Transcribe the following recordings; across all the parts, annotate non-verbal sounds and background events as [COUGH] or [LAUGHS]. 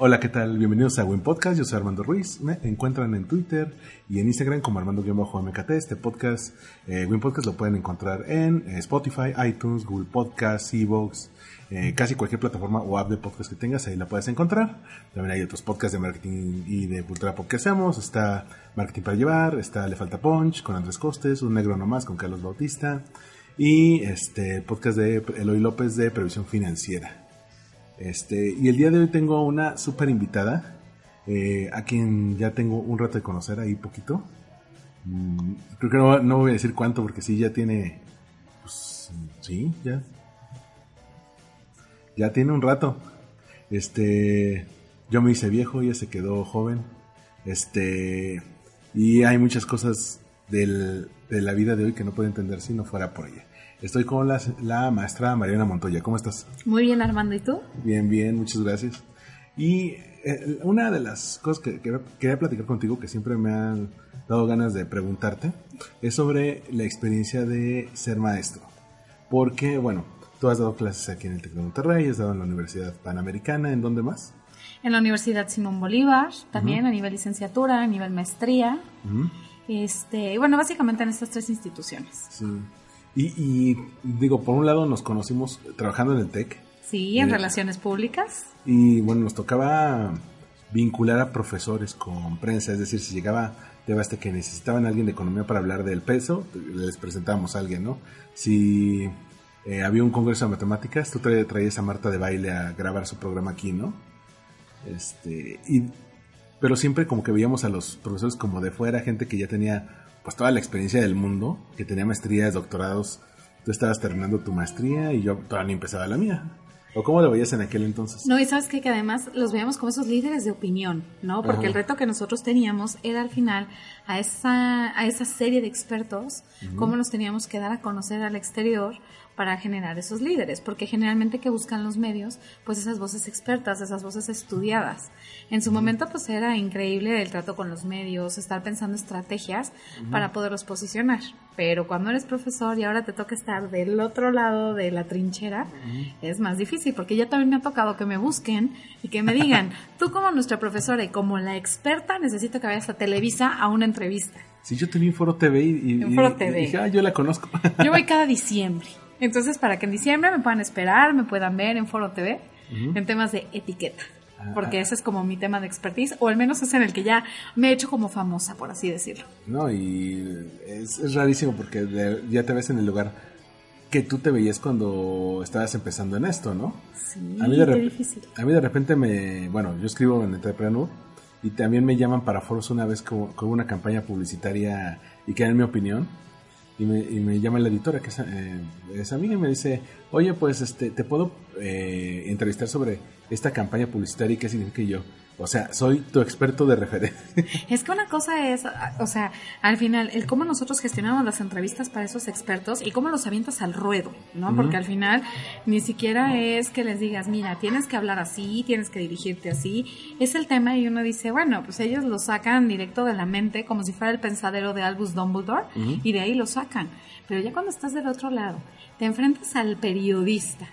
Hola, ¿qué tal? Bienvenidos a Buen Podcast. Yo soy Armando Ruiz. Me encuentran en Twitter y en Instagram como Armando-MKT. Este podcast, eh, Buen Podcast, lo pueden encontrar en eh, Spotify, iTunes, Google Podcasts, Evox, eh, casi cualquier plataforma o app de podcast que tengas, ahí la puedes encontrar. También hay otros podcasts de marketing y de cultura pop que hacemos. Está Marketing para Llevar, está Le Falta Punch con Andrés Costes, Un Negro Nomás con Carlos Bautista y este podcast de Eloy López de Previsión Financiera. Este, y el día de hoy tengo una súper invitada, eh, a quien ya tengo un rato de conocer ahí poquito. Mm, creo que no, voy a decir cuánto porque sí, ya tiene... Pues, sí, ya. Ya tiene un rato. Este, yo me hice viejo, ella se quedó joven. Este, y hay muchas cosas del, de la vida de hoy que no puedo entender si no fuera por ella. Estoy con la, la, maestra Mariana Montoya. ¿Cómo estás? Muy bien, Armando. ¿Y tú? Bien, bien, muchas gracias. Y eh, una de las cosas que, que, quería platicar contigo, que siempre me han dado ganas de preguntarte, es sobre la experiencia de ser maestro. Porque, bueno, tú has dado clases aquí en el Tec de Monterrey, has dado en la Universidad Panamericana, ¿en dónde más? En la Universidad Simón Bolívar, también uh -huh. a nivel licenciatura, a nivel maestría. Uh -huh. este, bueno, básicamente en estas tres instituciones. Sí. Y, y, digo, por un lado nos conocimos trabajando en el TEC. Sí, en eh, relaciones públicas. Y bueno, nos tocaba vincular a profesores con prensa, es decir, si llegaba hasta que necesitaban a alguien de economía para hablar del peso, les presentábamos a alguien, ¿no? Si eh, había un congreso de matemáticas, tú tra traías a Marta de baile a grabar su programa aquí, ¿no? Este, y, pero siempre como que veíamos a los profesores como de fuera, gente que ya tenía pues toda la experiencia del mundo, que tenía maestrías, doctorados. Tú estabas terminando tu maestría y yo todavía ni empezaba la mía. ¿O cómo lo veías en aquel entonces? No, y sabes qué? que además los veíamos como esos líderes de opinión, ¿no? Porque Ajá. el reto que nosotros teníamos era al final a esa, a esa serie de expertos, uh -huh. cómo nos teníamos que dar a conocer al exterior para generar esos líderes, porque generalmente que buscan los medios, pues esas voces expertas, esas voces estudiadas. En su uh -huh. momento pues era increíble el trato con los medios, estar pensando estrategias uh -huh. para poderlos posicionar, pero cuando eres profesor y ahora te toca estar del otro lado de la trinchera, es más difícil, porque ya también me ha tocado que me busquen y que me digan, [LAUGHS] tú como nuestra profesora y como la experta necesito que vayas a Televisa a una entrevista. Sí, yo te vi en Foro TV y, TV. y dije, ah, yo la conozco. Yo voy [LAUGHS] cada diciembre. Entonces, para que en diciembre me puedan esperar, me puedan ver en Foro TV uh -huh. en temas de etiqueta. Porque ese es como mi tema de expertise, o al menos es en el que ya me he hecho como famosa, por así decirlo. No, y es, es rarísimo porque de, ya te ves en el lugar que tú te veías cuando estabas empezando en esto, ¿no? Sí, a mí de qué difícil. A mí de repente me, bueno, yo escribo en Entrepreneur y también me llaman para foros una vez con, con una campaña publicitaria y que en mi opinión y me, y me, llama la editora que es, eh, es, amiga y me dice oye pues este te puedo eh, entrevistar sobre esta campaña publicitaria y qué significa yo o sea, soy tu experto de referencia. [LAUGHS] Es que una cosa es, o sea, al final, el cómo nosotros gestionamos las entrevistas para esos expertos y cómo los avientas al ruedo, ¿no? Uh -huh. Porque al final ni siquiera es que les digas, mira, tienes que hablar así, tienes que dirigirte así. Es el tema y uno dice, bueno, pues ellos lo sacan directo de la mente como si fuera el pensadero de Albus Dumbledore uh -huh. y de ahí lo sacan. Pero ya cuando estás del otro lado, te enfrentas al periodista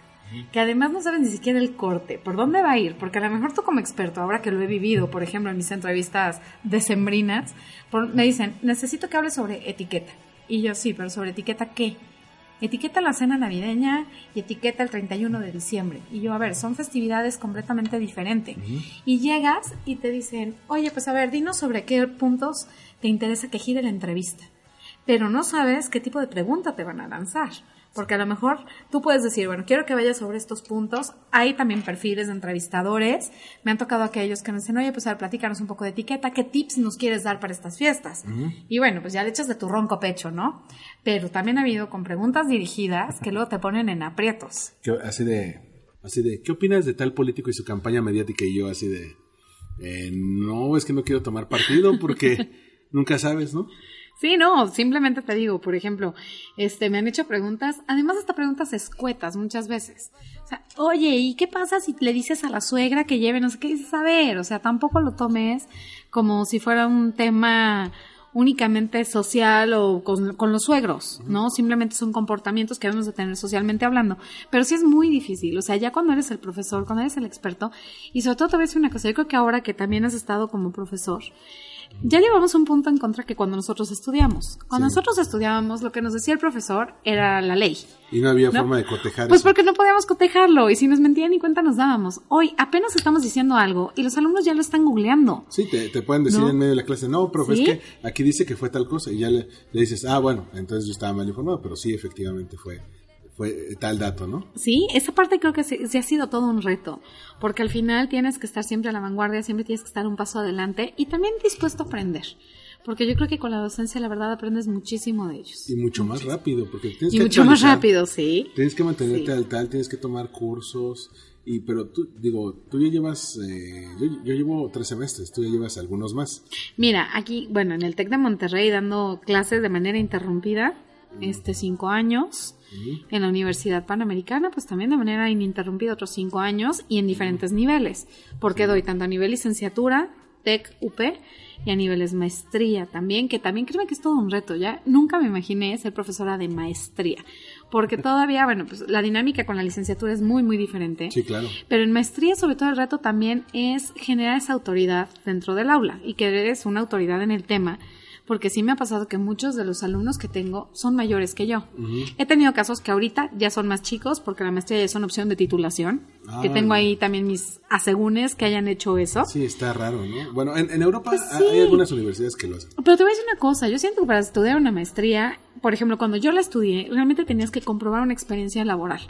que además no saben ni siquiera el corte, por dónde va a ir, porque a lo mejor tú como experto, ahora que lo he vivido, por ejemplo, en mis entrevistas decembrinas, por, me dicen, necesito que hables sobre etiqueta. Y yo, sí, pero sobre etiqueta, ¿qué? etiqueta la cena navideña y etiqueta el 31 de diciembre. Y yo, a ver, son festividades completamente diferentes. Y llegas y te dicen, oye, pues a ver, dinos sobre qué puntos te interesa que gire la entrevista. Pero no sabes qué tipo de pregunta te van a lanzar. Porque a lo mejor tú puedes decir, bueno, quiero que vayas sobre estos puntos. Hay también perfiles de entrevistadores. Me han tocado aquellos que me dicen, oye, pues a ver, platícanos un poco de etiqueta. ¿Qué tips nos quieres dar para estas fiestas? Y bueno, pues ya le echas de tu ronco pecho, ¿no? Pero también ha habido con preguntas dirigidas que luego te ponen en aprietos. Así de, así de, ¿qué opinas de tal político y su campaña mediática? Y yo así de, eh, no, es que no quiero tomar partido porque [LAUGHS] nunca sabes, ¿no? Sí, no, simplemente te digo, por ejemplo, este, me han hecho preguntas, además hasta preguntas escuetas muchas veces. O sea, oye, ¿y qué pasa si le dices a la suegra que lleve no sé qué dices? A ver, o sea, tampoco lo tomes como si fuera un tema únicamente social o con, con los suegros, ¿no? Simplemente son comportamientos que debemos de tener socialmente hablando. Pero sí es muy difícil, o sea, ya cuando eres el profesor, cuando eres el experto, y sobre todo te voy a decir una cosa, yo creo que ahora que también has estado como profesor, ya llevamos un punto en contra que cuando nosotros estudiamos. Cuando Sí. nosotros estudiábamos, lo que nos decía el profesor era la ley. Y no había ¿no? forma de cotejar Pues eso. porque no podíamos cotejarlo y si nos mentían ni cuenta nos dábamos. Hoy apenas estamos diciendo algo y los alumnos ya lo están googleando. Sí, te, te pueden decir ¿No? en medio de la clase, no, profe, ¿Sí? es que aquí dice que fue tal cosa. Y ya le, le dices, ah, bueno, entonces yo estaba mal informado, pero sí, efectivamente fue, fue tal dato, ¿no? Sí, esa parte creo que sí ha sido todo un reto, porque al final tienes que estar siempre a la vanguardia, siempre tienes que estar un paso adelante y también dispuesto a aprender, porque yo creo que con la docencia la verdad aprendes muchísimo de ellos. Y mucho más rápido, porque tienes Y que mucho más rápido, sí. Tienes que mantenerte Sí. al tal, tienes que tomar cursos. Y, pero tú, digo, tú ya llevas, eh, yo, yo llevo tres semestres, tú ya llevas algunos más. Mira, aquí, bueno, en el TEC de Monterrey dando clases de manera interrumpida, este cinco años, en la Universidad Panamericana, pues también de manera ininterrumpida otros cinco años y en diferentes niveles, porque doy tanto a nivel licenciatura, TEC, UP, y a niveles maestría también, que también créeme que es todo un reto, ya nunca me imaginé ser profesora de maestría, porque [LAUGHS] todavía, bueno, pues la dinámica con la licenciatura es muy, muy diferente. Sí, claro. Pero en maestría, sobre todo, el reto también es generar esa autoridad dentro del aula y que eres una autoridad en el tema. Porque sí me ha pasado que muchos de los alumnos que tengo son mayores que yo. He tenido casos que ahorita ya son más chicos porque la maestría ya es una opción de titulación. Ah, que tengo ahí también mis asegúnes que hayan hecho eso. Sí, está raro, ¿no? Bueno, en, en Europa Pues hay sí. algunas universidades que lo hacen. Pero te voy a decir una cosa, yo siento que para estudiar una maestría, por ejemplo, cuando yo la estudié, realmente tenías que comprobar una experiencia laboral,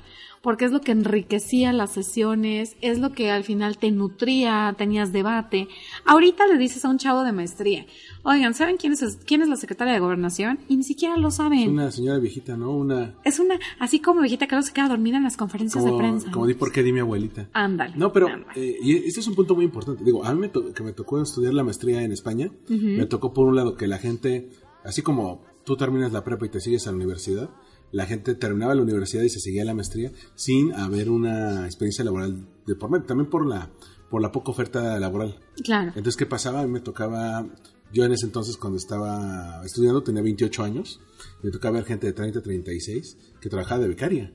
porque es lo que enriquecía las sesiones, es lo que al final te nutría, tenías debate. Ahorita le dices a un chavo de maestría, oigan, ¿saben quién es, quién es la secretaria de gobernación? Y ni siquiera lo Es saben. una señora viejita, ¿no? Una... Es una, así como viejita que no se queda dormida en las conferencias de prensa. como di por qué di mi abuelita. Ándale. No, pero eh, y este es un punto muy importante. Digo, a mí me que me tocó estudiar la maestría en España, me tocó por un lado que la gente, así como tú terminas la prepa y te sigues a la universidad, la gente terminaba la universidad y se seguía la maestría sin haber una experiencia laboral de por medio, también por la por la poca oferta laboral. Claro. Entonces, ¿qué pasaba? A mí me tocaba, yo en ese entonces cuando estaba estudiando, tenía 28 años, me tocaba ver gente de 30, 36 que trabajaba de becaria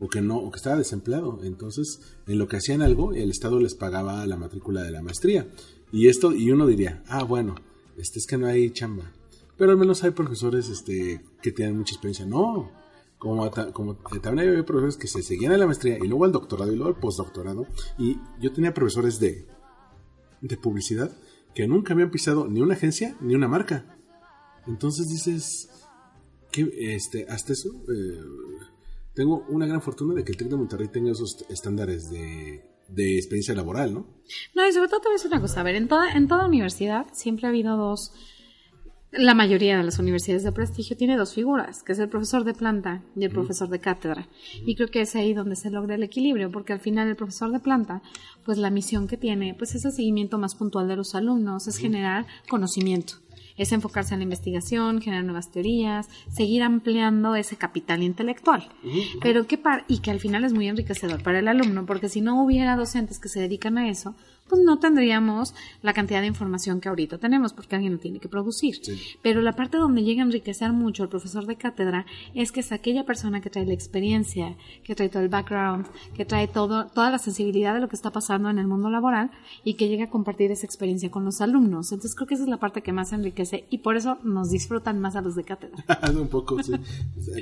o que no, o que estaba desempleado. Entonces, en lo que hacían algo, el Estado les pagaba la matrícula de la maestría. Y esto, y uno diría, ah, bueno, este es que no hay chamba. Pero al menos hay profesores este, que tienen mucha experiencia. No, como, como eh, también había profesores que se seguían a la maestría y luego al doctorado y luego al postdoctorado. Y yo tenía profesores de, de publicidad que nunca habían pisado ni una agencia ni una marca. Entonces dices, que este, hasta eso, eh, tengo una gran fortuna de que el TEC de Monterrey tenga esos estándares de, de experiencia laboral, ¿no? No, y sobre todo te voy a decir una cosa. A ver, en toda, en toda universidad siempre ha habido dos. La mayoría de las universidades de prestigio tiene dos figuras, que es el profesor de planta y el profesor de cátedra. Y creo que es ahí donde se logra el equilibrio, porque al final el profesor de planta, pues la misión que tiene, pues es el seguimiento más puntual de los alumnos, es generar conocimiento, es enfocarse en la investigación, generar nuevas teorías, seguir ampliando ese capital intelectual. Pero que par y que al final es muy enriquecedor para el alumno, porque si no hubiera docentes que se dedican a eso, pues no tendríamos la cantidad de información que ahorita tenemos, porque alguien lo tiene que producir. Pero la parte donde llega a enriquecer mucho el profesor de cátedra es que es aquella persona que trae la experiencia, que trae todo el background, que trae todo, toda la sensibilidad de lo que está pasando en el mundo laboral y que llega a compartir esa experiencia con los alumnos. Entonces creo que esa es la parte que más enriquece y por eso nos disfrutan más a los de cátedra. [LAUGHS] Un poco, sí.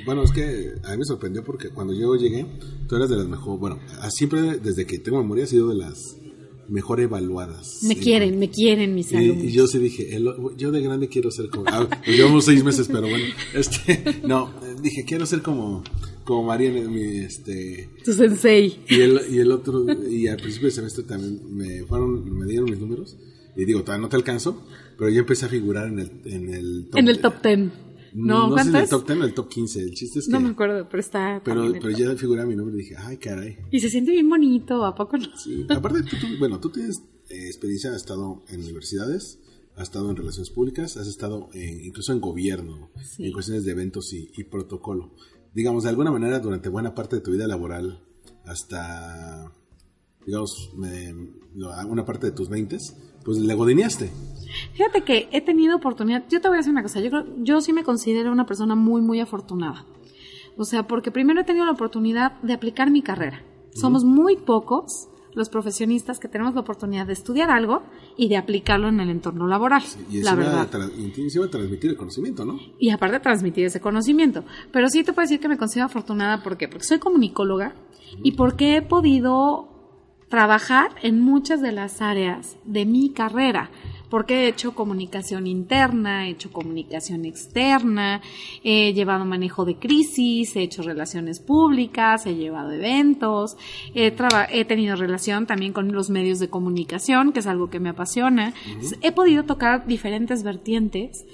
bueno, es que a mí me sorprendió porque cuando yo llegué, tú eras de las mejor, bueno, siempre desde que tengo memoria ha sido de las mejor evaluadas. Me quieren, me quieren mis alumnos. Y, yo sí dije, yo de grande quiero ser como, ah, pues llevamos seis meses, pero bueno, este, [LAUGHS] no, dije, quiero ser como, como María, mi, este... Tu sensei. Y el, y el otro, y al principio del semestre también me fueron, me dieron mis números, y digo, todavía no te alcanzo, pero yo empecé a figurar en el, en el top. En el top ten. No, no sé si el top 10 o el top 15. El chiste es que. No me acuerdo, pero está. Pero, pero ya figura mi nombre y dije, ay, caray. Y se siente bien bonito, ¿a poco no? Sí. Aparte, tú, bueno, tú tienes eh, experiencia, has estado en universidades, has estado en relaciones públicas, has estado incluso en gobierno, en cuestiones de eventos y, y, protocolo. Digamos, de alguna manera, durante buena parte de tu vida laboral, hasta, digamos, me, una parte de tus 20, pues le godineaste. Fíjate que he tenido oportunidad, yo te voy a decir una cosa, yo, yo sí me considero una persona muy, muy afortunada. O sea, porque primero he tenido la oportunidad de aplicar mi carrera. Somos muy pocos los profesionistas que tenemos la oportunidad de estudiar algo y de aplicarlo en el entorno laboral. y la verdad. a transmitir el conocimiento, ¿no? Y aparte transmitir ese conocimiento. Pero sí te puedo decir que me considero afortunada ¿por qué? porque soy comunicóloga y porque he podido trabajar en muchas de las áreas de mi carrera porque he hecho comunicación interna, he hecho comunicación externa, he llevado manejo de crisis, he hecho relaciones públicas, he llevado eventos, he, he tenido relación también con los medios de comunicación, que es algo que me apasiona. He podido tocar diferentes vertientes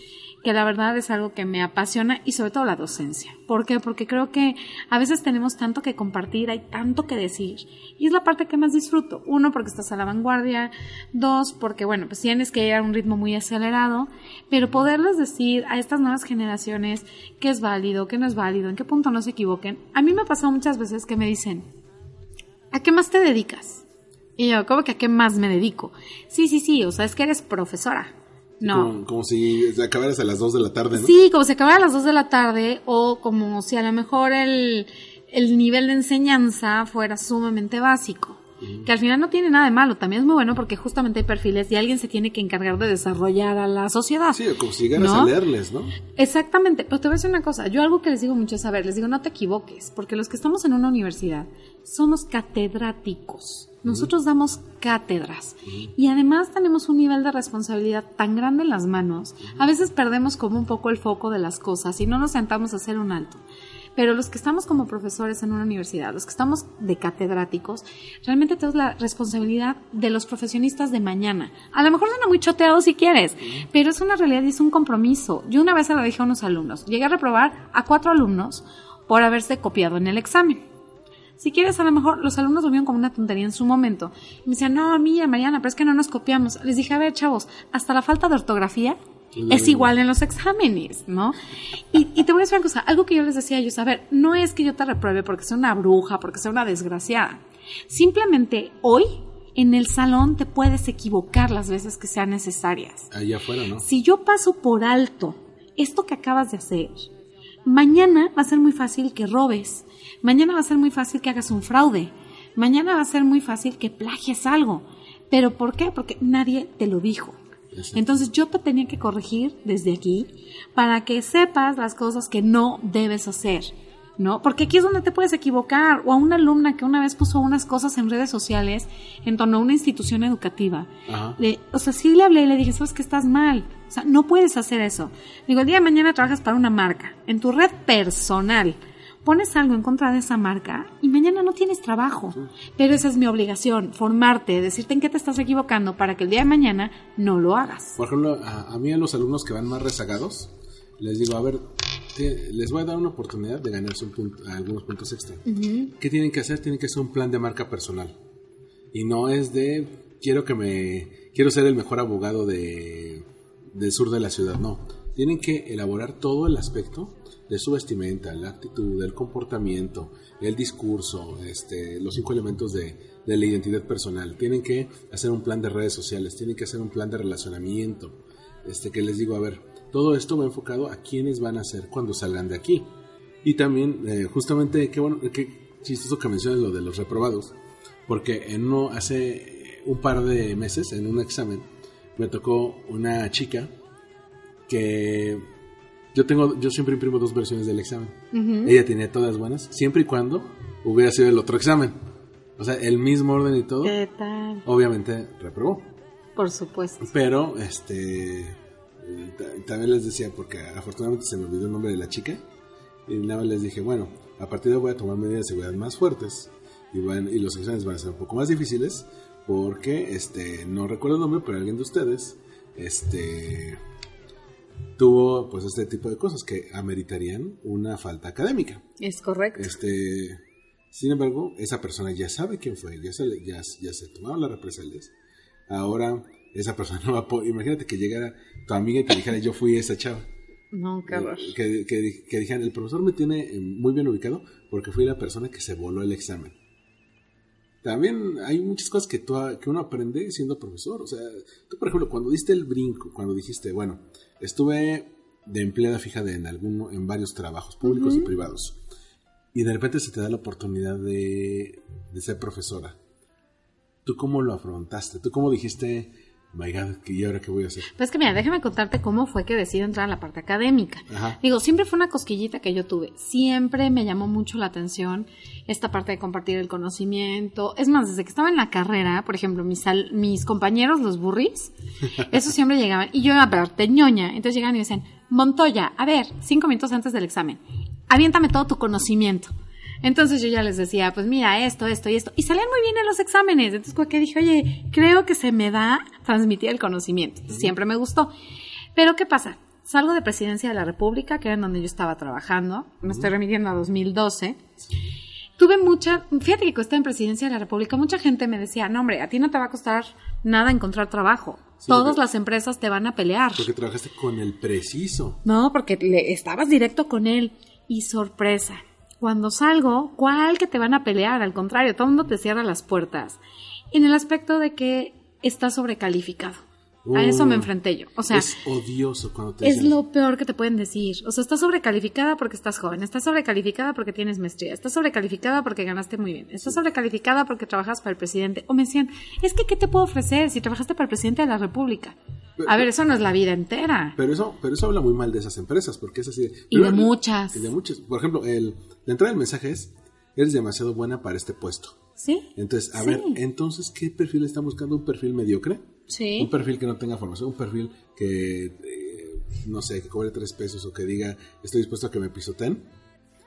que la verdad es algo que me apasiona y sobre todo la docencia. ¿Por qué? Porque creo que a veces tenemos tanto que compartir, hay tanto que decir y es la parte que más disfruto. Uno, porque estás a la vanguardia. Dos, porque bueno, pues tienes que ir a un ritmo muy acelerado, pero poderles decir a estas nuevas generaciones qué es válido, qué no es válido, en qué punto no se equivoquen. A mí me ha pasado muchas veces que me dicen, ¿a qué más te dedicas? Y yo, ¿cómo que a qué más me dedico? Sí, sí, sí, o sea, es que eres profesora. No. Como, si acabaras a las 2 de la tarde, ¿no? Sí, como si acabara a las 2 de la tarde o como si a lo mejor el, el nivel de enseñanza fuera sumamente básico. Que al final no tiene nada de malo, también es muy bueno porque justamente hay perfiles y alguien se tiene que encargar de desarrollar a la sociedad. Sí, como si llegaras a leerles, ¿no? Exactamente, pero te voy a decir una cosa, yo algo que les digo mucho es, a ver, les digo, no te equivoques, porque los que estamos en una universidad somos catedráticos. Nosotros damos cátedras y además tenemos un nivel de responsabilidad tan grande en las manos. A veces perdemos como un poco el foco de las cosas y no nos sentamos a hacer un alto. Pero los que estamos como profesores en una universidad, los que estamos de catedráticos, realmente tenemos la responsabilidad de los profesionistas de mañana. A lo mejor suena muy choteado si quieres, pero es una realidad y es un compromiso. Yo una vez se lo dije a unos alumnos. Llegué a reprobar a cuatro alumnos por haberse copiado en el examen. Si quieres, a lo mejor los alumnos lo vieron como una tontería en su momento. Y me decían, no, mía, Mariana, pero es que no nos copiamos. Les dije, a ver, chavos, hasta la falta de ortografía es igual en los exámenes, ¿no? Y, te voy a decir una cosa, algo que yo les decía a ellos, a ver, no es que yo te repruebe porque sea una bruja, porque sea una desgraciada. Simplemente hoy en el salón te puedes equivocar las veces que sean necesarias. Allá afuera, ¿no? Si yo paso por alto esto que acabas de hacer, mañana va a ser muy fácil que robes, Mañana va a ser muy fácil que hagas un fraude. Mañana va a ser muy fácil que plagies algo. ¿Pero por qué? Porque nadie te lo dijo. Entonces yo te tenía que corregir desde aquí para que sepas las cosas que no debes hacer. ¿no? Porque aquí es donde te puedes equivocar. O a una alumna que una vez puso unas cosas en redes sociales en torno a una institución educativa. o sea, sí le hablé y le dije, sabes que estás mal. O sea, no puedes hacer eso. Digo, el día de mañana trabajas para una marca, en tu red personal pones algo en contra de esa marca y mañana no tienes trabajo. Pero esa es mi obligación, formarte, decirte en qué te estás equivocando para que el día de mañana no lo hagas. Por ejemplo, a, mí a los alumnos que van más rezagados, les digo, a ver, les voy a dar una oportunidad de ganarse algunos puntos extra. ¿Qué tienen que hacer? Tienen que hacer un plan de marca personal. Y no es de, quiero que me, quiero ser el mejor abogado de, del sur de la ciudad, no tienen que elaborar todo el aspecto de su vestimenta, la actitud, el comportamiento, el discurso, este, los cinco elementos de, de la identidad personal. Tienen que hacer un plan de redes sociales, tienen que hacer un plan de relacionamiento. Este, que les digo, a ver, todo esto va enfocado a quiénes van a ser cuando salgan de aquí. Y también, eh, justamente, qué bueno, qué chistoso que menciones lo de los reprobados, porque en uno, hace un par de meses, en un examen, me tocó una chica que yo tengo, yo siempre imprimo dos versiones del examen. Ella tenía todas buenas, siempre y cuando hubiera sido el otro examen. O sea, el mismo orden y todo. ¿Qué tal? Obviamente reprobó. Por supuesto. Pero, este, ta- también les decía, porque afortunadamente se me olvidó el nombre de la chica, y nada más les dije, bueno, a partir de hoy voy a tomar medidas de seguridad más fuertes, y, van, y los exámenes van a ser un poco más difíciles, porque, este, no recuerdo el nombre, pero alguien de ustedes, este, tuvo, pues, este tipo de cosas que ameritarían una falta académica. Es correcto. Este, sin embargo, esa persona ya sabe quién fue, ya se, ya, ya se tomaron las represalias. Ahora, esa persona [LAUGHS] no va a po- Imagínate que llegara tu amiga y te dijera, yo fui esa chava. No, qué horror. Eh, Que, que, que dijeran, el profesor me tiene eh, muy bien ubicado porque fui la persona que se voló el examen. También hay muchas cosas que, tú, que uno aprende siendo profesor. O sea, tú, por ejemplo, cuando diste el brinco, cuando dijiste, bueno, estuve de empleada fija de, en, alguno, en varios trabajos públicos y privados, y de repente se te da la oportunidad de, de ser profesora. ¿Tú cómo lo afrontaste? ¿Tú cómo dijiste, my God, ¿y ahora qué voy a hacer? Pues que mira, déjame contarte cómo fue que decidí entrar a la parte académica. Ajá. Digo, siempre fue una cosquillita que yo tuve. Siempre me llamó mucho la atención esta parte de compartir el conocimiento. Es más, desde que estaba en la carrera, por ejemplo, mis, al- mis compañeros, los burris, [LAUGHS] esos siempre llegaban. Y yo era aparte ñoña. Entonces llegaban y me decían, Montoya, a ver, cinco minutos antes del examen, aviéntame todo tu conocimiento. Entonces yo ya les decía, pues mira, esto, esto y esto. Y salían muy bien en los exámenes. Entonces que dije, oye, creo que se me da transmitir el conocimiento. Siempre me gustó. Pero ¿qué pasa? Salgo de Presidencia de la República, que era en donde yo estaba trabajando. Me estoy remitiendo a 2012. Tuve mucha, fíjate que cuando estaba en Presidencia de la República, mucha gente me decía, no hombre, a ti no te va a costar nada encontrar trabajo. Sí, Todas porque- las empresas te van a pelear. Porque trabajaste con el preciso. No, porque le estabas directo con él. Y sorpresa, cuando salgo, ¿cuál que te van a pelear? Al contrario, todo el mundo te cierra las puertas. En el aspecto de que estás sobrecalificado. A eso me Uh, enfrenté yo. O sea, es odioso cuando te es dicen lo peor que te pueden decir. O sea, estás sobrecalificada porque estás joven, estás sobrecalificada porque tienes maestría, estás sobrecalificada porque ganaste muy bien, estás sobrecalificada porque trabajas para el presidente. O me decían, es que, ¿qué te puedo ofrecer si trabajaste para el presidente de la República? A ver, eso no es la vida entera. Pero eso, pero eso habla muy mal de esas empresas, porque es así. de- Y de muchas. Y de muchas. Por ejemplo, el, la entrada del mensaje es, eres demasiado buena para este puesto. ¿Sí? Entonces, a Sí. ver, entonces, ¿qué perfil están buscando? ¿Un perfil mediocre? Sí. Un perfil que no tenga formación, un perfil que, eh, no sé, que cobre tres pesos o que diga, estoy dispuesto a que me pisoteen.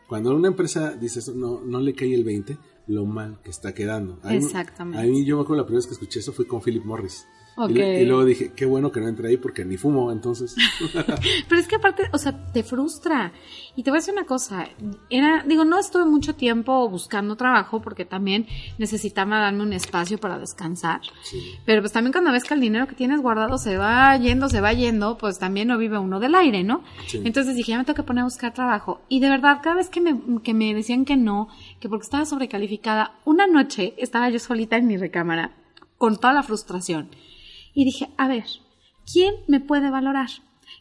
Cuando una empresa dice eso, no, no le cae el 20, lo mal que está quedando. A mí- Exactamente. A mí, yo me acuerdo la primera vez que escuché eso fue con Philip Morris. Y, luego dije, qué bueno que no entré ahí porque ni fumo, entonces. [LAUGHS] Pero es que aparte, o sea, te frustra. Y te voy a decir una cosa, era, digo, no estuve mucho tiempo buscando trabajo porque también necesitaba darme un espacio para descansar. Pero pues también cuando ves que el dinero que tienes guardado se va yendo, se va yendo, pues también no vive uno del aire, ¿no? Sí. Entonces dije, ya me tengo que poner a buscar trabajo. Y de verdad, cada vez que me, que me decían que no, que porque estaba sobrecalificada, una noche estaba yo solita en mi recámara con toda la frustración. Y dije, a ver, ¿quién me puede valorar?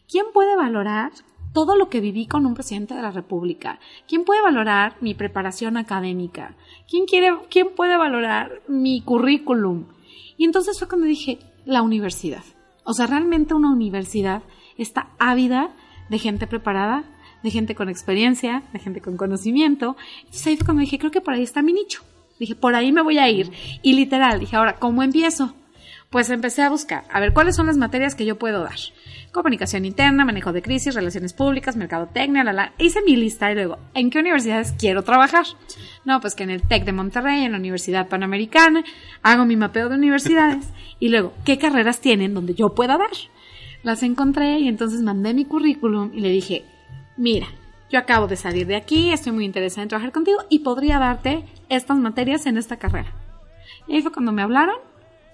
¿Quién puede valorar todo lo que viví con un presidente de la República? ¿Quién puede valorar mi preparación académica? ¿Quién, quiere, quién puede valorar mi currículum? Y entonces fue cuando dije, la universidad. O sea, realmente una universidad está ávida de gente preparada, de gente con experiencia, de gente con conocimiento. Entonces ahí fue cuando dije, creo que por ahí está mi nicho. Dije, por ahí me voy a ir. Y literal, dije, ahora, ¿cómo empiezo? Pues empecé a buscar, a ver cuáles son las materias que yo puedo dar. Comunicación interna, manejo de crisis, relaciones públicas, mercadotecnia, la, la. Hice mi lista y luego, ¿en qué universidades quiero trabajar? No, pues que en el TEC de Monterrey, en la Universidad Panamericana, hago mi mapeo de universidades [LAUGHS] y luego, ¿qué carreras tienen donde yo pueda dar? Las encontré y entonces mandé mi currículum y le dije, mira, yo acabo de salir de aquí, estoy muy interesada en trabajar contigo y podría darte estas materias en esta carrera. Y ahí fue cuando me hablaron,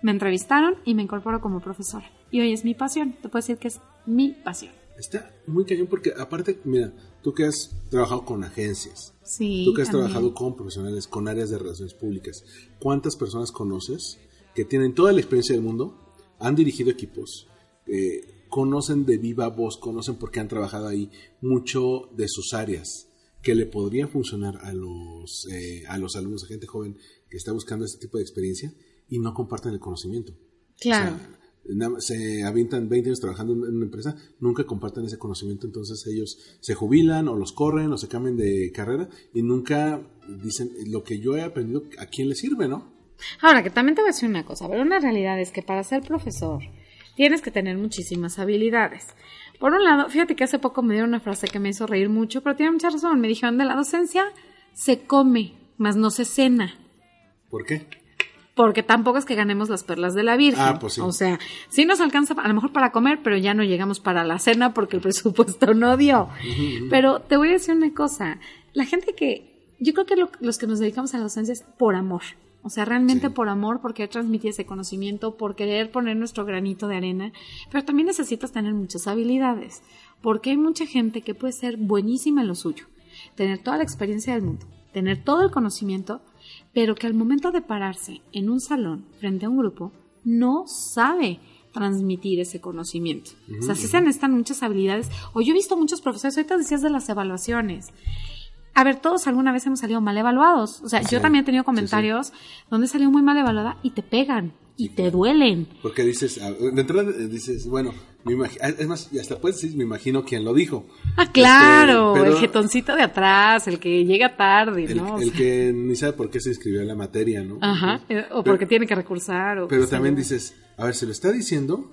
me entrevistaron y me incorporo como profesora. Y hoy es mi pasión, te puedo decir que es mi pasión. Está muy cañón porque aparte, mira, tú que has trabajado con agencias, Sí. tú que has también. trabajado con profesionales, con áreas de relaciones públicas, ¿cuántas personas conoces que tienen toda la experiencia del mundo, han dirigido equipos, eh, conocen de viva voz, conocen porque han trabajado ahí mucho de sus áreas que le podrían funcionar a los, eh, a los alumnos, a gente joven que está buscando este tipo de experiencia y no comparten el conocimiento? Claro. O sea, nada más se avientan 20 años trabajando en una empresa, nunca comparten ese conocimiento, entonces ellos se jubilan o los corren o se cambian de carrera y nunca dicen lo que yo he aprendido, ¿a quién le sirve, no? Ahora, que también te voy a decir una cosa, pero una realidad es que para ser profesor tienes que tener muchísimas habilidades. Por un lado, fíjate que hace poco me dieron una frase que me hizo reír mucho, pero tiene mucha razón. Me dijeron, de la docencia se come, mas no se cena. ¿Por qué? Porque tampoco es que ganemos las perlas de la Virgen. Ah, pues sí. O sea, sí nos alcanza a lo mejor para comer, pero ya no llegamos para la cena porque el presupuesto [LAUGHS] no dio. Pero te voy a decir una cosa. La gente que, yo creo que lo- los que nos dedicamos a la docencia es por amor. O sea, realmente Sí. por amor, por querer transmitir ese conocimiento, por querer poner nuestro granito de arena. Pero también necesitas tener muchas habilidades. Porque hay mucha gente que puede ser buenísima en lo suyo. Tener toda la experiencia del mundo. Tener todo el conocimiento, pero que al momento de pararse en un salón frente a un grupo no sabe transmitir ese conocimiento. O sea, sí se necesitan muchas habilidades. O yo he visto muchos profesores, ahorita decías de las evaluaciones. A ver, todos alguna vez hemos salido mal evaluados. O sea, Sí, yo también he tenido sí, comentarios donde he salido muy mal evaluada y te pegan y te duelen. Porque dices, ah, de entrada eh, dices, bueno, me ah, es más, y hasta puedes decir, me imagino quién lo dijo. Ah, claro, Este, pero el jetoncito de atrás, el que llega tarde, el, ¿no? O el sea, que ni sabe por qué se inscribió a la materia, ¿no? Ajá, eh, o Pero- porque tiene que recursar. O Pero también dices, a ver, se lo está diciendo,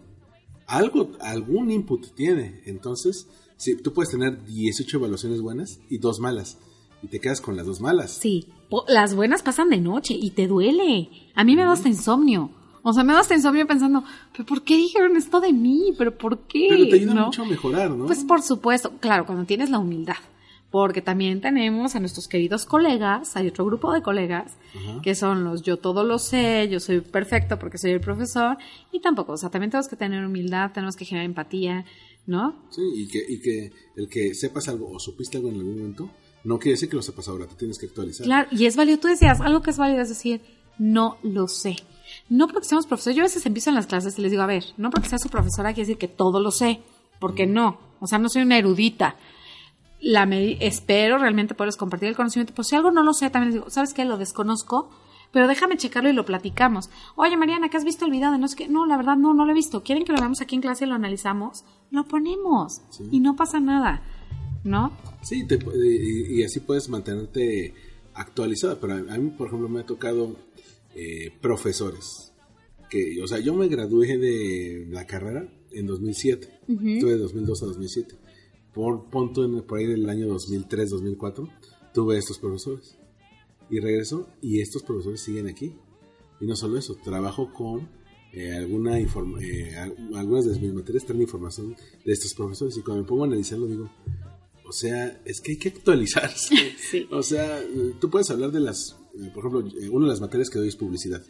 algo, algún input tiene. Entonces, si tú puedes tener 18 evaluaciones buenas y dos malas, y te quedas con las dos malas. Sí, las buenas pasan de noche y te duele. A mí me da hasta insomnio. O sea, me da hasta insomnio pensando, ¿pero por qué dijeron esto de mí? ¿Pero por qué? Pero te ayuda ¿No? mucho a mejorar, ¿no? Pues por supuesto, claro, cuando tienes la humildad. Porque también tenemos a nuestros queridos colegas, hay otro grupo de colegas, que son los yo todo lo sé, yo soy perfecto porque soy el profesor, y tampoco, o sea, también tenemos que tener humildad, tenemos que generar empatía, ¿no? Sí, y que, y que el que sepas algo o supiste algo en algún momento, no quiere decir que lo sepas ahora, te tienes que actualizar. Claro, y es válido, tú decías, algo que es válido es decir, no lo sé. No porque seamos profesores, yo a veces empiezo en las clases y les digo, a ver, no porque sea su profesora quiere decir que todo lo sé, porque no, o sea, no soy una erudita. La espero realmente poderles compartir el conocimiento, pues si algo no lo sé, también les digo, ¿sabes qué? Lo desconozco, pero déjame checarlo y lo platicamos. Oye, Mariana, ¿qué has visto el video de no sé qué? No, la verdad no, no lo he visto. ¿Quieren que lo veamos aquí en clase y lo analizamos? Lo ponemos y no pasa nada, ¿no? Sí, te- y, y así puedes mantenerte actualizada. Pero a mí, por ejemplo, me ha tocado eh, profesores. Que, o sea, yo me gradué de la carrera en 2007. Estuve de 2002 a 2007. Por punto en, por ahí del año 2003, 2004, tuve estos profesores. Y regreso y estos profesores siguen aquí. Y no solo eso, trabajo con eh, alguna eh, al- algunas de mis materias traen información de estos profesores. Y cuando me pongo a analizarlo, digo, o sea, es que hay que actualizarse. [LAUGHS] Sí. O sea, tú puedes hablar de las, por ejemplo, eh, una de las materias que doy es publicidad.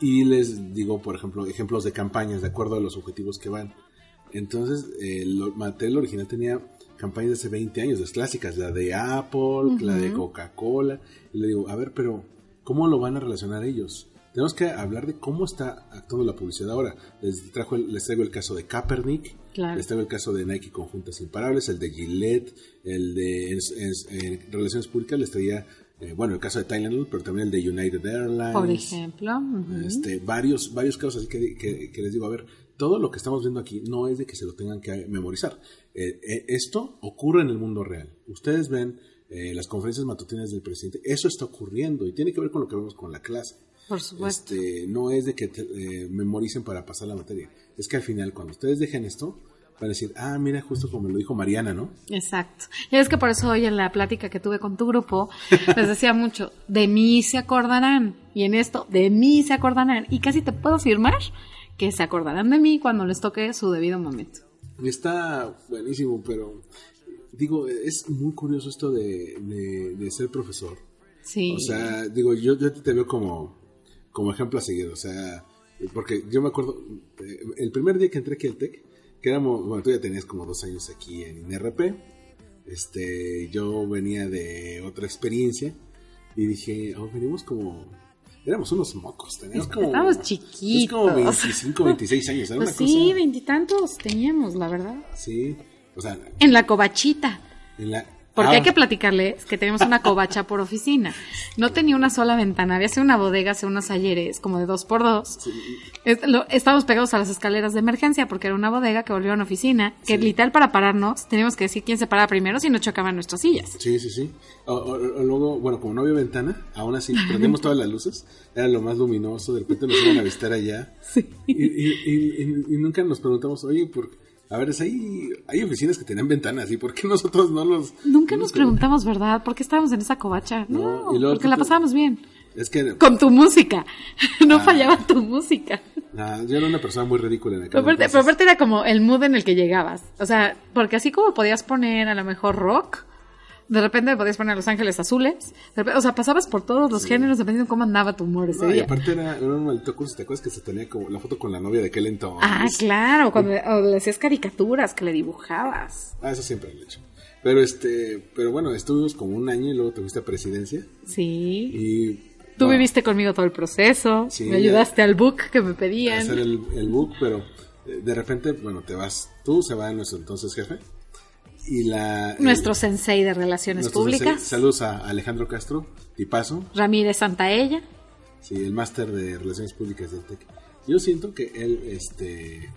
Y les digo, por ejemplo, ejemplos de campañas de acuerdo a los objetivos que van. Entonces, eh, el material original tenía campañas de hace 20 años, las clásicas, la de Apple, la de Coca-Cola. Y le digo, a ver, pero ¿cómo lo van a relacionar ellos? Tenemos que hablar de cómo está actuando la publicidad ahora. Les, trajo el- les traigo el caso de Kaepernick, Claro. les traigo el caso de Nike Conjuntas Imparables, el de Gillette, el de en, en- en Relaciones Públicas, les traía, eh, bueno, el caso de Tylenol, pero también el de United Airlines. Por ejemplo. Este, varios, varios casos así que, que- que les digo, a ver, todo lo que estamos viendo aquí no es de que se lo tengan que memorizar. Eh, eh, esto ocurre en el mundo real. Ustedes ven eh, las conferencias matutinas del presidente, eso está ocurriendo y tiene que ver con lo que vemos con la clase. Por supuesto. Este, no es de que te- memoricen para pasar la materia. Es que al final, cuando ustedes dejen esto, van a decir, ah, mira, justo como lo dijo Mariana, ¿no? Exacto. Y es que por eso hoy en la plática que tuve con tu grupo, les decía mucho, de mí se acordarán. Y en esto, de mí se acordarán. Y casi te puedo afirmar que se acordarán de mí cuando les toque su debido momento. Está buenísimo, pero digo, es muy curioso esto de, de- de ser profesor. Sí. O sea, digo, yo, yo te veo como, como ejemplo a seguir, o sea, porque yo me acuerdo, eh, el primer día que entré aquí al TEC, que éramos, bueno, tú ya tenías como dos años aquí en INRP, este, yo venía de otra experiencia y dije, oh, venimos como, éramos unos mocos, teníamos como... Estábamos es chiquitos. como 25, 26 años, era Pues una sí, veintitantos teníamos, la verdad. Sí, o sea, En la covachita. en la... Porque Ah, hay que platicarles que tenemos una covacha por oficina. No tenía una sola ventana, había sido una bodega, hace unos ayeres, como de dos por dos. Lo- estábamos pegados a las escaleras de emergencia porque era una bodega que volvió a una oficina, que literal para pararnos teníamos que decir quién se paraba primero si no chocaban nuestras sillas. Sí, sí, sí. O, o- o luego, bueno, como no había ventana, aún así [LAUGHS] prendemos todas las luces, era lo más luminoso, de repente nos iban a visitar allá. Y, y- y- y- y nunca nos preguntamos, oye, por, a ver, es ahí, hay oficinas que tenían ventanas, ¿y por qué nosotros no los... Nunca no nos preguntamos, ¿verdad? ¿Por qué estábamos en esa covacha? No, No, y luego porque la te- pasábamos bien. Es que Con tu música. [LAUGHS] No Ah. fallaba tu música. ah, yo era una persona muy ridícula en aquel Pero pero aparte era como el mood en el que llegabas. O sea, porque así como podías poner a lo mejor rock, de repente podías poner Los Ángeles Azules. repente- o sea, pasabas por todos los géneros dependiendo de cómo andaba tu humor ese No, y aparte era, era un maldito curso, ¿te acuerdas que se tenía como la foto con la novia de aquel entonces? Ah, claro, cuando o le hacías caricaturas que le dibujabas. Ah, eso siempre lo he hecho. Pero este, pero bueno, estuvimos como un año y luego te fuiste a presidencia Sí. y... Tú no, viviste conmigo todo el proceso, Sí, me ayudaste al book que me pedían. hacer el, el book, pero eh, de repente, bueno, te vas tú, se va nuestro entonces jefe. Y la... Nuestro el- sensei de Relaciones Públicas, sensei- Saludos a Alejandro Castro, tipazo, Ramírez Santaella. sí, el máster de Relaciones Públicas del TEC. Yo siento que él, este...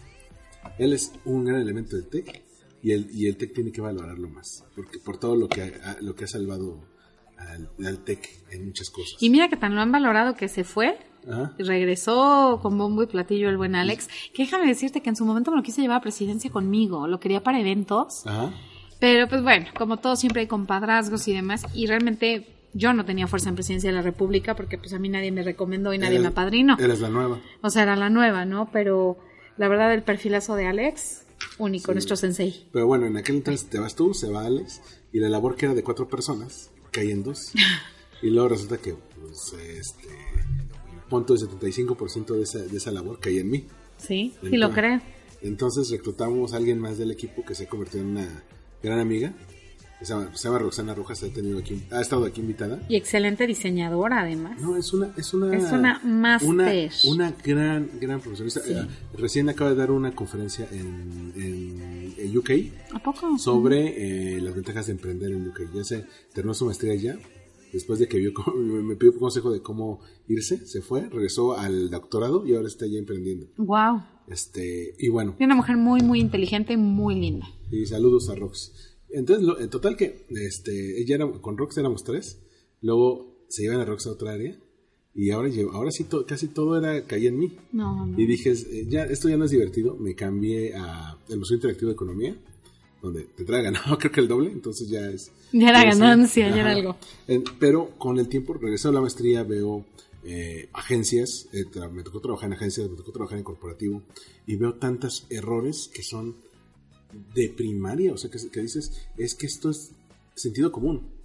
Él es un gran elemento del TEC y el, y el TEC tiene que valorarlo más, porque por todo lo que ha, lo que ha salvado al, al TEC en muchas cosas. Y mira que tan lo han valorado que se fue Ajá. Regresó con bombo y platillo el buen Alex. Que déjame decirte que en su momento me lo quise llevar a presidencia conmigo. Lo quería para eventos. Ajá. Pero pues bueno, como todo siempre hay compadrazgos y demás. Y realmente yo no tenía fuerza en presidencia de la República porque pues a mí nadie me recomendó y nadie Eres- me apadrinó. Eres la nueva. O sea, era la nueva, ¿no? Pero la verdad el perfilazo de Alex, único, nuestro sensei. Pero bueno, en aquel entonces te vas tú, se va Alex, y la labor que era de cuatro personas, cae en dos. [LAUGHS] y luego resulta que, pues, este, un punto de 75% de esa, de esa labor caía en mí. Sí, sí lo creo. Entonces reclutamos a alguien más del equipo que se ha convertido en una gran amiga. Se llama, se llama Roxana Rojas, ha, tenido aquí, ha estado aquí invitada. Y excelente diseñadora además. No, es una, es una, Es una máster. Una, una gran, gran profesionista. Eh, recién acaba de dar una conferencia en, en- en UK ¿A poco? sobre eh, las ventajas de emprender en UK. Ya se terminó su maestría ya. Después de que vio [LAUGHS] me pidió consejo de cómo irse, se fue, regresó al doctorado y ahora está ya emprendiendo. Wow. Este, y bueno, Y una mujer muy, muy inteligente y muy linda. Y saludos a Rox. Entonces, lo- en total que este, ella era, con Rox éramos tres, luego se llevan a Rox a otra área y ahora, ahora sí to- casi todo era caía en mí. No, no. Y dije, eh, ya, esto ya no es divertido, me cambié a el Museo Interactivo de Economía, donde te trae ganado creo que el doble, entonces ya es... Ya era ganancia, ya era algo. En- pero con el tiempo, regresé a la maestría, veo eh, agencias, eh, me tocó trabajar en agencias, me tocó trabajar en corporativo, y veo tantos errores que son de primaria, o sea, que, que dices, es que esto es sentido común.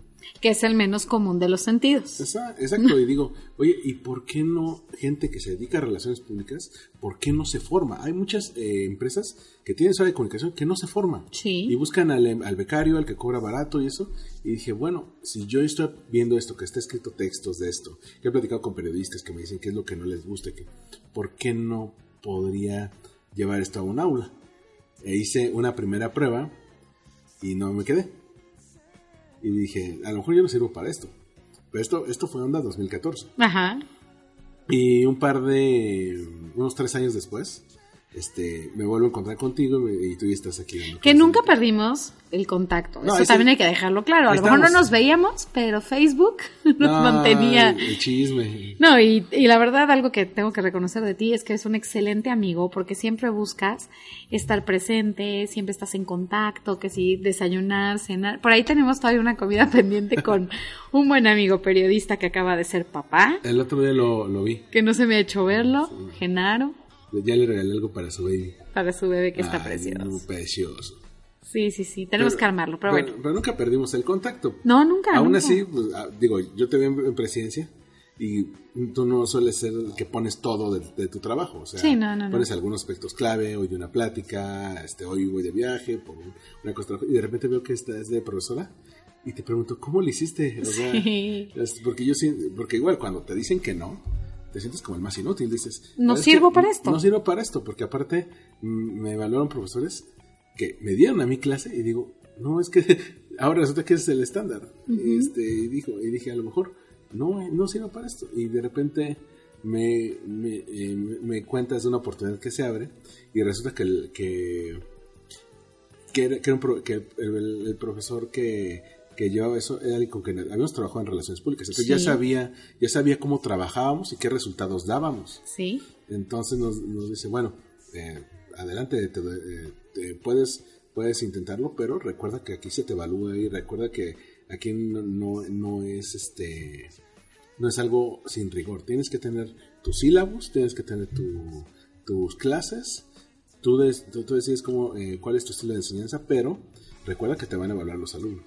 Que es el menos común de los sentidos. Esa- Exacto, y digo, oye, ¿y por qué no gente que se dedica a relaciones públicas, por qué no se forma? Hay muchas eh, empresas que tienen área de comunicación que no se forman. Sí. Y buscan al, al becario, al que cobra barato y eso. Y dije, bueno, si yo estoy viendo esto, que está escrito textos de esto, que he platicado con periodistas que me dicen qué es lo que no les gusta, que, ¿por qué no podría llevar esto a un aula? E hice una primera prueba y no me quedé. Y dije, a lo mejor yo no sirvo para esto. Pero esto, esto fue onda 2014. Ajá. Y un par de, unos tres años después, este, me vuelvo a encontrar contigo y, tú ya estás aquí. Que nunca perdimos el contacto. No, Eso también hay que dejarlo claro. A lo mejor no nos veíamos, pero Facebook [LAUGHS] nos mantenía. El chisme. No, y, y la verdad, algo que tengo que reconocer de ti es que eres un excelente amigo porque siempre buscas estar presente, siempre estás en contacto, que si desayunar, cenar. Por ahí tenemos todavía una comida [LAUGHS] pendiente con un buen amigo periodista que acaba de ser papá, El otro día lo, lo vi. que no se me ha hecho verlo, Genaro, Ya le regalé algo para su baby. para su bebé que está Ay, precioso. precioso. Sí, sí, sí, tenemos que armarlo, pero, bueno. Pero nunca perdimos el contacto. No, nunca. Aún nunca. así, pues, ah, digo, yo te vi en, en presidencia y tú no sueles ser el que pones todo de, de tu trabajo. O sea, Sí, no, no, no. pones algunos aspectos clave, hoy una plática, este, hoy voy de viaje, por un- una cosa, y de repente veo que esta es de profesora y te pregunto, ¿cómo lo hiciste? O sea, [LAUGHS] Sí. porque yo porque igual cuando te dicen que no, te sientes como el más inútil, dices, No "Es sirvo para esto". No sirvo para esto, porque aparte mm, me evaluaron profesores que me dieron a mi clase y digo, no, es que [LAUGHS] ahora resulta que es el estándar. este, y, dijo, y dije, a lo mejor no, eh, no sirvo para esto. Y de repente me, me, eh, me- me cuentas de una oportunidad que se abre y resulta que, el- que, que, era, que era un pro- que el, el- el profesor que, que llevaba eso era con quien habíamos trabajado en relaciones públicas. Entonces ya sabía, ya sabía cómo trabajábamos y qué resultados dábamos. Sí. Entonces nos, nos dice, bueno, eh, adelante, te, eh, te puedes, puedes intentarlo, pero recuerda que aquí se te evalúa y recuerda que aquí no, no, no es este no es algo sin rigor. Tienes que tener tus sílabos, tienes que tener tu- tus clases, tú, des- tú, tú decides cómo, eh, cuál es tu estilo de enseñanza, pero recuerda que te van a evaluar los alumnos.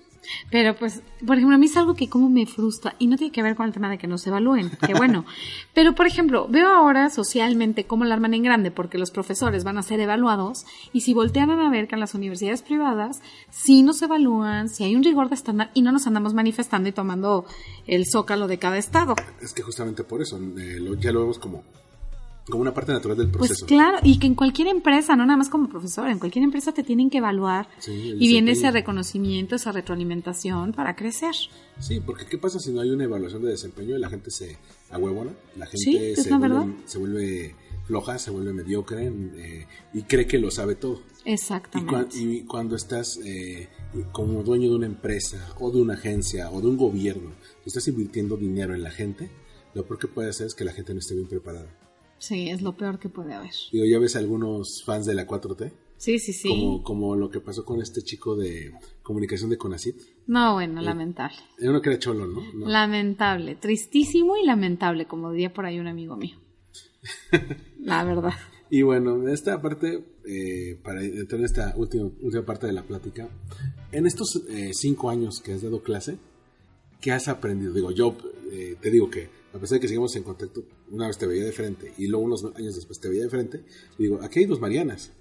Pero pues, por ejemplo, a mí es algo que como me frustra y no tiene que ver con el tema de que no se evalúen, que bueno. [LAUGHS] Pero, por ejemplo, veo ahora socialmente cómo la arman en grande porque los profesores van a ser evaluados y si voltearan a ver que en las universidades privadas sí nos evalúan, si hay un rigor de estándar y no nos andamos manifestando y tomando el zócalo de cada estado. Es que justamente por eso, eh, lo- ya lo vemos como, como una parte natural del Pues proceso. claro, y que en cualquier empresa, no nada más como profesor, en cualquier empresa te tienen que evaluar Sí, y viene ese reconocimiento, esa retroalimentación para crecer. Sí, porque ¿qué pasa si no hay una evaluación de desempeño y la gente se ahuevona? La gente Sí, se, vuelve, verdad. se vuelve floja, se vuelve mediocre eh, y cree que lo sabe todo. Y, Exactamente. cua- y cuando estás eh, como dueño de una empresa o de una agencia o de un gobierno, y estás invirtiendo dinero en la gente, lo peor que puede hacer es que la gente no esté bien preparada. Sí, es lo peor que puede haber. Digo, ya ves a algunos fans de la 4T, Sí, sí, sí. como, como lo que pasó con este chico de comunicación de Conacit. No, bueno, lamentable. Era uno que era cholo, ¿no? No. Lamentable, tristísimo y lamentable, como diría por ahí un amigo mío. [LAUGHS] La verdad. Y bueno, esta parte, eh, para entrar en esta última, última parte de la plática, en estos eh, cinco años que has dado clase, ¿qué has aprendido? Digo, yo eh, te digo que a pesar de que sigamos en contacto, una vez te veía de frente y luego unos años después te veía de frente, digo, aquí hay dos Marianas,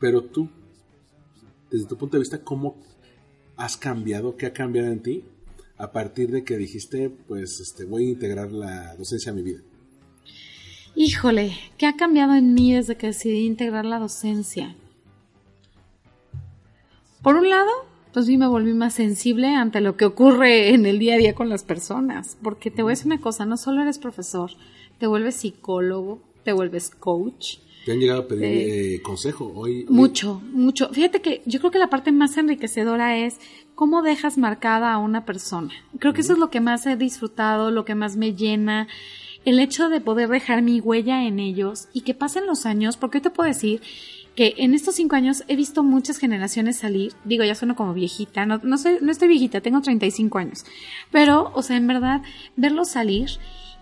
pero tú, desde tu punto de vista, ¿cómo has cambiado? ¿Qué ha cambiado en ti a partir de que dijiste, pues, este, voy a integrar la docencia a mi vida? Híjole, ¿qué ha cambiado en mí desde que decidí integrar la docencia? Por un lado, pues sí me volví más sensible ante lo que ocurre en el día a día con las personas, porque te voy a decir una cosa, no solo eres profesor, te vuelves psicólogo, te vuelves coach, ¿Te han llegado a pedir eh, consejo? Hoy, hoy- Mucho, mucho. Fíjate que yo creo que la parte más enriquecedora es cómo dejas marcada a una persona. Creo que eso es lo que más he disfrutado, lo que más me llena. El hecho de poder dejar mi huella en ellos y que pasen los años, porque yo te puedo decir que en estos cinco años he visto muchas generaciones salir. Digo, ya sueno como viejita, no, no, soy, no estoy viejita, tengo 35 años. Pero, o sea, en verdad, verlos salir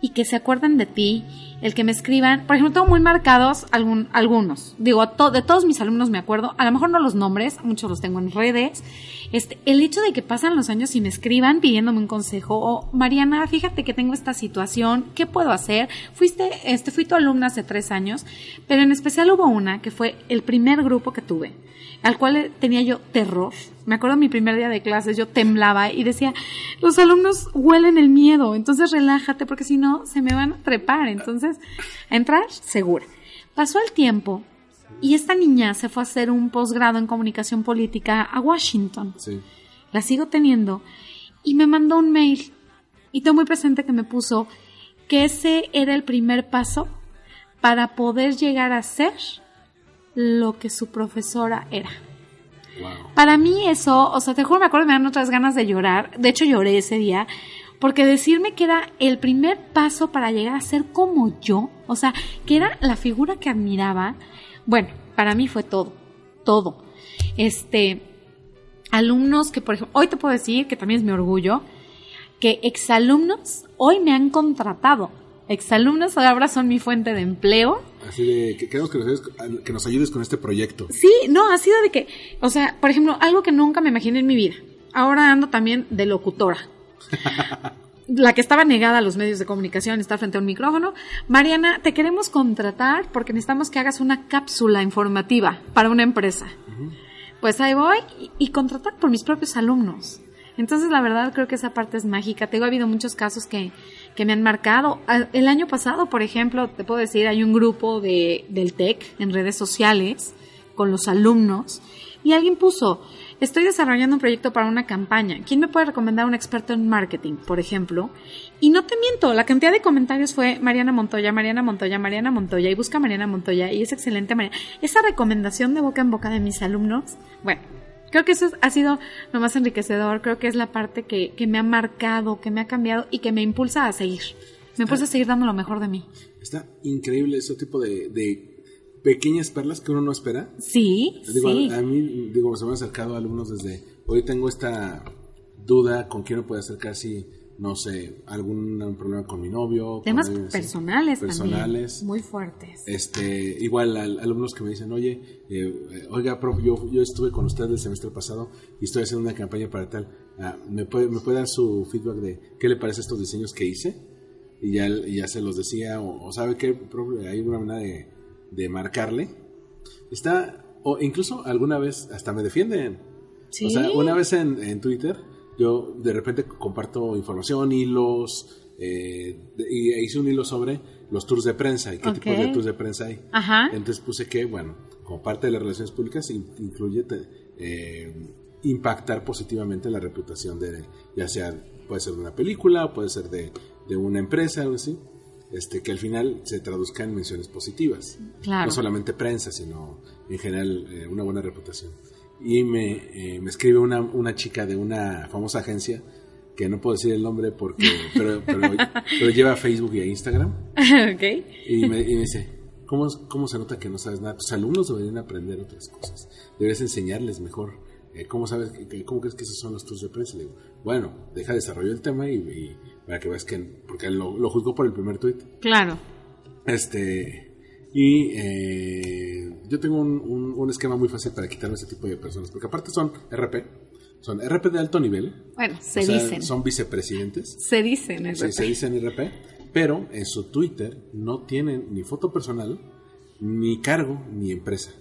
y que se acuerden de ti, el que me escriban, por ejemplo, tengo muy marcados algunos, digo, to- de todos mis alumnos me acuerdo, a lo mejor no los nombres, muchos los tengo en redes, este, el hecho de que pasan los años y me escriban pidiéndome un consejo, o Mariana, fíjate que tengo esta situación, ¿qué puedo hacer? Fuiste, este, fui tu alumna hace tres años, pero en especial hubo una que fue el primer grupo que tuve, al cual tenía yo terror. Me acuerdo mi primer día de clases, yo temblaba y decía, los alumnos huelen el miedo, entonces relájate porque si no se me van a trepar. Entonces, a entrar segura. Pasó el tiempo y esta niña se fue a hacer un posgrado en comunicación política a Washington. Sí. La sigo teniendo y me mandó un mail y tengo muy presente que me puso que ese era el primer paso para poder llegar a ser lo que su profesora era. Wow. Para mí eso, o sea, te juro, me acuerdo, me dan otras ganas de llorar. De hecho, lloré ese día. Porque decirme que era el primer paso para llegar a ser como yo, o sea, que era la figura que admiraba, bueno, para mí fue todo, todo. Este, alumnos que, por ejemplo, hoy te puedo decir, que también es mi orgullo, que exalumnos hoy me han contratado. Exalumnos ahora son mi fuente de empleo. Así de que queremos que nos, ayudes, que nos ayudes con este proyecto. Sí, no, ha sido de que, o sea, por ejemplo, algo que nunca me imaginé en mi vida. Ahora ando también de locutora. [LAUGHS] la que estaba negada a los medios de comunicación, está frente a un micrófono. Mariana, te queremos contratar porque necesitamos que hagas una cápsula informativa para una empresa. Pues ahí voy y, y contratar por mis propios alumnos. Entonces, la verdad, creo que esa parte es mágica. Tengo ha habido muchos casos que, que me han marcado. Ah, El año pasado, por ejemplo, te puedo decir, hay un grupo de, del TEC en redes sociales con los alumnos y alguien puso, estoy desarrollando un proyecto para una campaña. ¿Quién me puede recomendar un experto en marketing, por ejemplo? Y no te miento, la cantidad de comentarios fue Mariana Montoya, Mariana Montoya, Mariana Montoya y busca Mariana Montoya y es excelente Mariana. Esa recomendación de boca en boca de mis alumnos, bueno, Creo que eso es- ha sido lo más enriquecedor, creo que es la parte que, que me ha marcado, que me ha cambiado y que me impulsa a seguir. Me impulsa a seguir dando lo mejor de mí. Está increíble ese tipo de, de pequeñas perlas que uno no espera. Sí, Digo, sí. a, a mí, digo, se me han acercado alumnos desde, hoy tengo esta duda con quién me puede acercar si, no sé, algún problema con mi novio. con Temas así. personales, Personales. también. Muy fuertes. Este, igual al- alumnos que me dicen, oye, eh, oiga, profe, yo, yo estuve con usted el semestre pasado y estoy haciendo una campaña para tal. Ah, ¿me, puede, ¿Me puede dar su feedback de qué le parece estos diseños que hice? Y ya, ya se los decía, o, o sabe qué, profe, hay una manera de, de marcarle. Está, o incluso alguna vez hasta me defienden. Sí. O sea, una vez en, en Twitter, yo de repente comparto información, hilos, eh, y hice un hilo sobre los tours de prensa y qué Ok. tipo de tours de prensa hay. Ajá. Entonces puse que, bueno, como parte de las relaciones públicas, in- incluye eh, impactar positivamente la reputación de, ya sea, puede ser de una película, puede ser de, de una empresa, algo así, este, que al final se traduzca en menciones positivas. Claro. No solamente prensa, sino en general eh, una buena reputación. Y me, eh, me escribe una, una chica de una famosa agencia, que no puedo decir el nombre porque, [LAUGHS] pero, pero, pero lleva a Facebook y a Instagram. [LAUGHS] ok. Y me, y me dice, ¿cómo, ¿cómo se nota que no sabes nada? Tus alumnos deberían aprender otras cosas. Deberías enseñarles mejor. Eh, ¿Cómo sabes, cómo crees que esos son los tours de prensa? Le digo, bueno, deja desarrollo el tema y, y para que veas que, porque lo, lo juzgó por el primer tweet. Claro. Este, y eh, yo tengo un, un- un esquema muy fácil para quitarme ese tipo de personas, porque aparte son RP, son RP de alto nivel. Bueno, se sea, dicen. Son vicepresidentes. Se dicen. Sí, RP. se dicen RP, pero en su Twitter no tienen ni foto personal, ni cargo, ni empresa.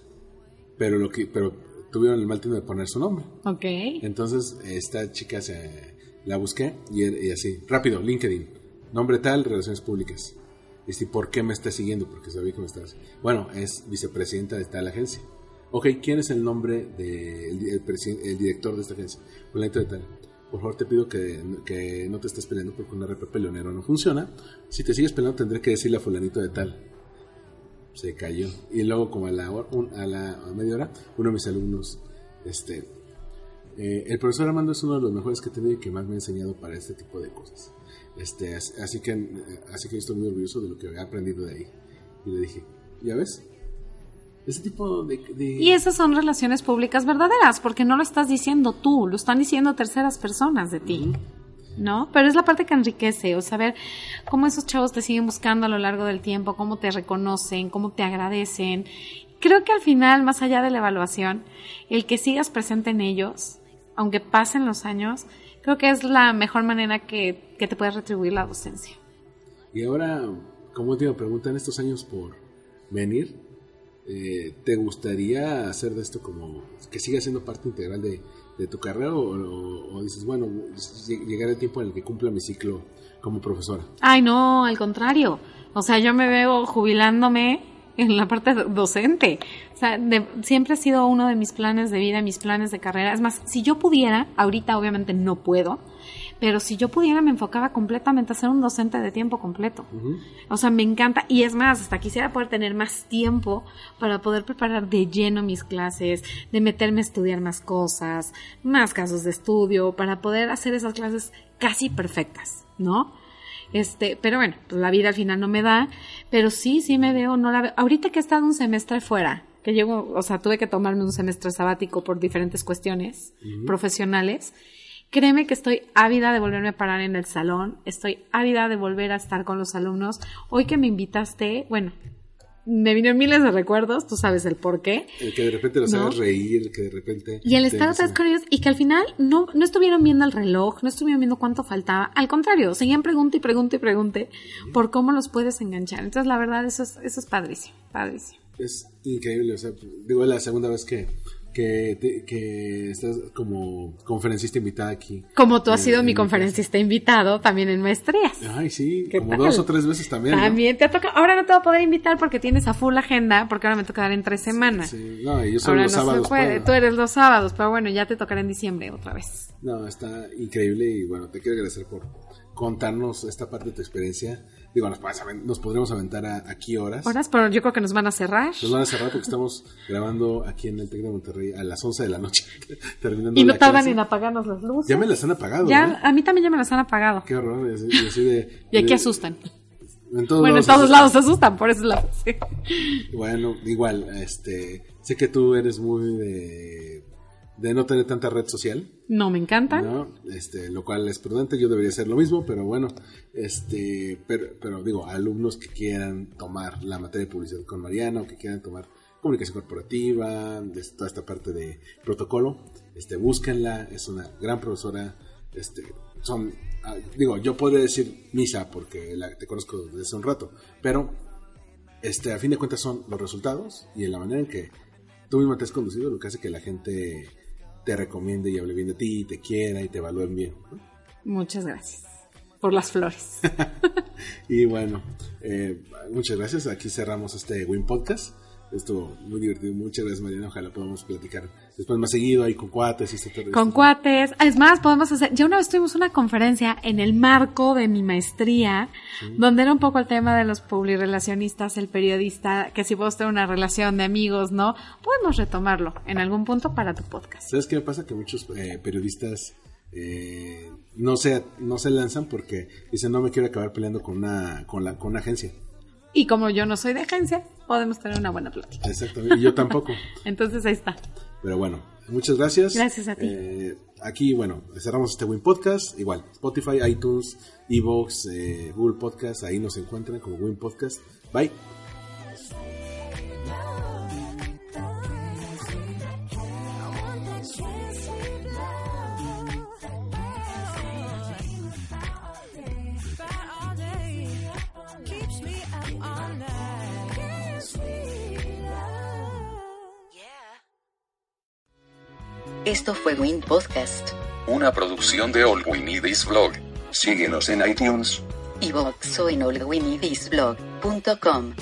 Pero lo que, pero tuvieron el mal tiempo de poner su nombre. Ok. Entonces, esta chica se la busqué y, y así, rápido, LinkedIn, nombre tal, relaciones públicas. Y si, ¿por qué me está siguiendo? Porque sabía que me estás. Bueno, es vicepresidenta de tal agencia. Ok, ¿quién es el nombre del el, presi- el director de esta agencia? Fulanito de tal. Por favor, te pido que, que no te estés peleando porque un RP peleonero no funciona. Si te sigues peleando, tendré que decirle a fulanito de tal. Se cayó. Y luego, como a la, a la media hora, uno de mis alumnos, este, eh, el profesor Armando es uno de los mejores que he tenido y que más me ha enseñado para este tipo de cosas. Este, as- así que, eh, así que estoy muy orgulloso de lo que he aprendido de ahí. Y le dije, ¿ya ves? Ese tipo de... de- Y esas son relaciones públicas verdaderas, porque no lo estás diciendo tú, lo están diciendo terceras personas de ti. ¿No? Pero es la parte que enriquece, o saber cómo esos chavos te siguen buscando a lo largo del tiempo, cómo te reconocen, cómo te agradecen. Creo que al final, más allá de la evaluación, el que sigas presente en ellos, aunque pasen los años, creo que es la mejor manera que, que te puedes retribuir la docencia. Y ahora, como última pregunta, en estos años por venir, eh, ¿te gustaría hacer de esto como que siga siendo parte integral de, de tu carrera o, o- o dices, bueno, lleg- llegará el tiempo en el que cumpla mi ciclo como profesora? Ay, no, al contrario. O sea, yo me veo jubilándome en la parte do- docente. O sea, de- siempre ha sido uno de mis planes de vida, mis planes de carrera. Es más, si yo pudiera, ahorita obviamente no puedo, pero si yo pudiera me enfocaba completamente a ser un docente de tiempo completo. O sea, me encanta. Y es más, hasta quisiera poder tener más tiempo para poder preparar de lleno mis clases, de meterme a estudiar más cosas, más casos de estudio, para poder hacer esas clases casi perfectas, ¿no? Este, pero bueno, pues la vida al final no me da, pero sí, sí me veo, no la veo. Ahorita que he estado un semestre fuera, que llevo, o sea, tuve que tomarme un semestre sabático por diferentes cuestiones profesionales, créeme que estoy ávida de volverme a parar en el salón, estoy ávida de volver a estar con los alumnos. Hoy que me invitaste, bueno, me vinieron miles de recuerdos, tú sabes el por qué. El que de repente los ¿No? hagas reír, el que de repente... Y el estar empiecen- con ellos y que al final no, no estuvieron viendo el reloj, no estuvieron viendo cuánto faltaba. Al contrario, seguían pregunta y pregunta y pregunte por cómo los puedes enganchar. Entonces, la verdad, eso es, eso es padrísimo, padrísimo. Es increíble, o sea, digo, la segunda vez que, que, que estás como conferencista invitada aquí. Como tú has Eh, sido mi conferencista invitado también en maestrías. Ay, sí, ¿Qué como tal? dos o tres veces también. ¿no? También te toca. Ahora no te voy a poder invitar porque tienes a full agenda, porque ahora me toca dar en tres semanas. Sí, no, y yo solo Ahora los no sábados. se puede. Tú eres los sábados, pero bueno, ya te tocará en diciembre otra vez. No, está increíble y bueno, te quiero agradecer por contarnos esta parte de tu experiencia. Digo, nos, nos podremos aventar a- aquí horas. Horas, pero yo creo que nos van a cerrar. Nos van a cerrar porque estamos grabando aquí en el Tec de Monterrey a las 11 de la noche, [LAUGHS] terminando Y no tardan en apagarnos las luces. Ya me las han apagado, Ya, ¿no? a mí también ya me las han apagado. Qué horror. Y así, y así de, [LAUGHS] Y aquí de- asustan. En todos Bueno, en lados todos lados se asustan, por eso es la [LAUGHS] sí. Bueno, igual, este, sé que tú eres muy de, de no tener tanta red social, No me encantan. ¿no? Este, lo cual es prudente, yo debería hacer lo mismo, pero bueno, este, pero, pero digo, alumnos que quieran tomar la materia de publicidad con Mariana o que quieran tomar comunicación corporativa, de toda esta parte de protocolo, este, búsquenla, es una gran profesora, este, son, ah, digo, yo podría decir misa porque la, te conozco desde hace un rato, pero este, a fin de cuentas son los resultados y en la manera en que tú mismo te has conducido lo que hace que la gente te recomiende y hable bien de ti, y te quiera y te evalúen bien. Muchas gracias por las flores. [LAUGHS] Y bueno, eh, muchas gracias. Aquí cerramos este Win Podcast. Estuvo muy divertido. Muchas gracias, Mariana. Ojalá podamos platicar después más seguido ahí con cuates y este Con cuates. Es más, podemos hacer. Ya una vez tuvimos una conferencia en el marco de mi maestría, donde era un poco el tema de los publirelacionistas, el periodista, que si vos tener una relación de amigos, ¿no? Podemos retomarlo en algún punto para tu podcast. ¿Sabes qué me pasa? Que muchos eh, periodistas eh, no, se, no se lanzan porque dicen no me quiero acabar peleando con una, con la, con una agencia. Y como yo no soy de agencia, podemos tener una buena plática. Exactamente. Y yo tampoco. [LAUGHS] Entonces ahí está. Pero bueno, muchas gracias. Gracias a ti. Eh, aquí, bueno, cerramos este Win Podcast. Igual, Spotify, iTunes, Evox, eh, Google Podcast. Ahí nos encuentran como Win Podcast. Bye. Esto fue Win Podcast, Una producción de All We Need Is Blog. Síguenos en iTunes. iVoox o en allwinidisblog.com.